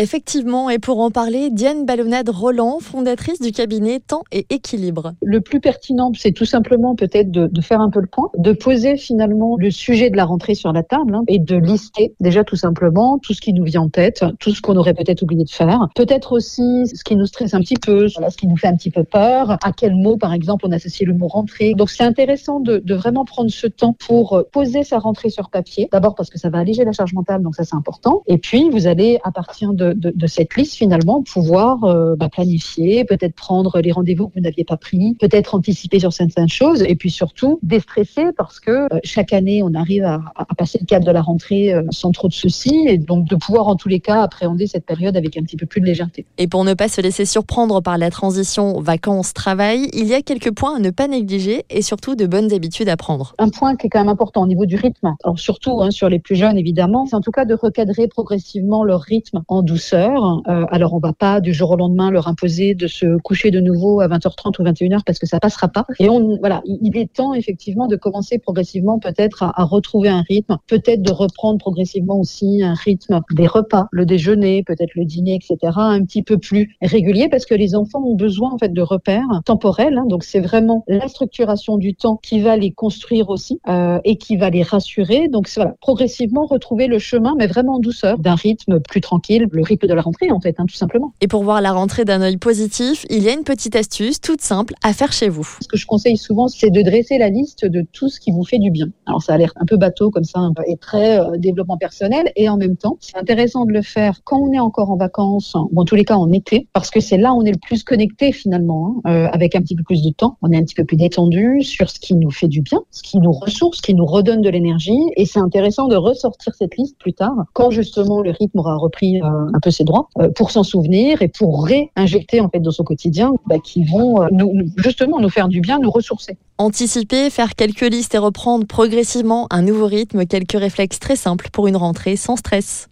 Effectivement, et pour en parler, Diane Ballonade Roland, fondatrice du cabinet Temps et Équilibre. Le plus pertinent, c'est tout simplement peut-être de, faire un peu le point, de poser finalement le sujet de la rentrée sur la table hein, et de lister déjà tout simplement tout ce qui nous vient en tête, tout ce qu'on aurait peut-être oublié de faire, peut-être aussi ce qui nous stresse un petit peu, ce qui nous fait un petit peu peur, à quel mot par exemple on associe le mot rentrée. Donc c'est intéressant de, de vraiment prendre ce temps pour poser sa rentrée sur papier, d'abord parce que ça va alléger la charge mentale, donc ça c'est important, et puis vous allez à partir de de, de, cette liste finalement pouvoir euh, bah, planifier, peut-être prendre les rendez-vous que vous n'aviez pas pris, peut-être anticiper sur certaines choses et puis surtout déstresser parce que euh, chaque année on arrive à, à, passer le cap de la rentrée euh, sans trop de soucis et donc de pouvoir en tous les cas appréhender cette période avec un petit peu plus de légèreté. Et pour ne pas se laisser surprendre par la transition vacances-travail, il y a quelques points à ne pas négliger et surtout de bonnes habitudes à prendre. Un point qui est quand même important au niveau du rythme, alors surtout hein, sur les plus jeunes évidemment, c'est en tout cas de recadrer progressivement leur rythme en douceur douceur. Euh, alors, on va pas du jour au lendemain leur imposer de se coucher de nouveau à 20h30 ou 21h parce que ça passera pas. Et on, voilà, il est temps effectivement de commencer progressivement peut-être à, retrouver un rythme, peut-être de reprendre progressivement aussi un rythme des repas, le déjeuner, peut-être le dîner, etc., un petit peu plus régulier parce que les enfants ont besoin en fait de repères temporels. Hein, donc, c'est vraiment la structuration du temps qui va les construire aussi euh, et qui va les rassurer. Donc, voilà, progressivement retrouver le chemin, mais vraiment en douceur, d'un rythme plus tranquille, le rythme de la rentrée, en fait, hein, tout simplement. Et pour voir la rentrée d'un œil positif, il y a une petite astuce toute simple à faire chez vous. Ce que je conseille souvent, c'est de dresser la liste de tout ce qui vous fait du bien. Alors, ça a l'air un peu bateau comme ça, et très euh, développement personnel, et en même temps, c'est intéressant de le faire quand on est encore en vacances, ou en tous les cas en été, parce que c'est là où on est le plus connecté finalement, hein, euh, avec un petit peu plus de temps. On est un petit peu plus détendu sur ce qui nous fait du bien, ce qui nous ressource, ce qui nous redonne de l'énergie, et c'est intéressant de ressortir cette liste plus tard, quand justement le rythme aura repris euh, un peu ses droits euh, pour s'en souvenir et pour réinjecter en fait dans son quotidien bah, qui vont euh, justement nous faire du bien, nous ressourcer. Anticiper, faire quelques listes et reprendre progressivement un nouveau rythme, quelques réflexes très simples pour une rentrée sans stress.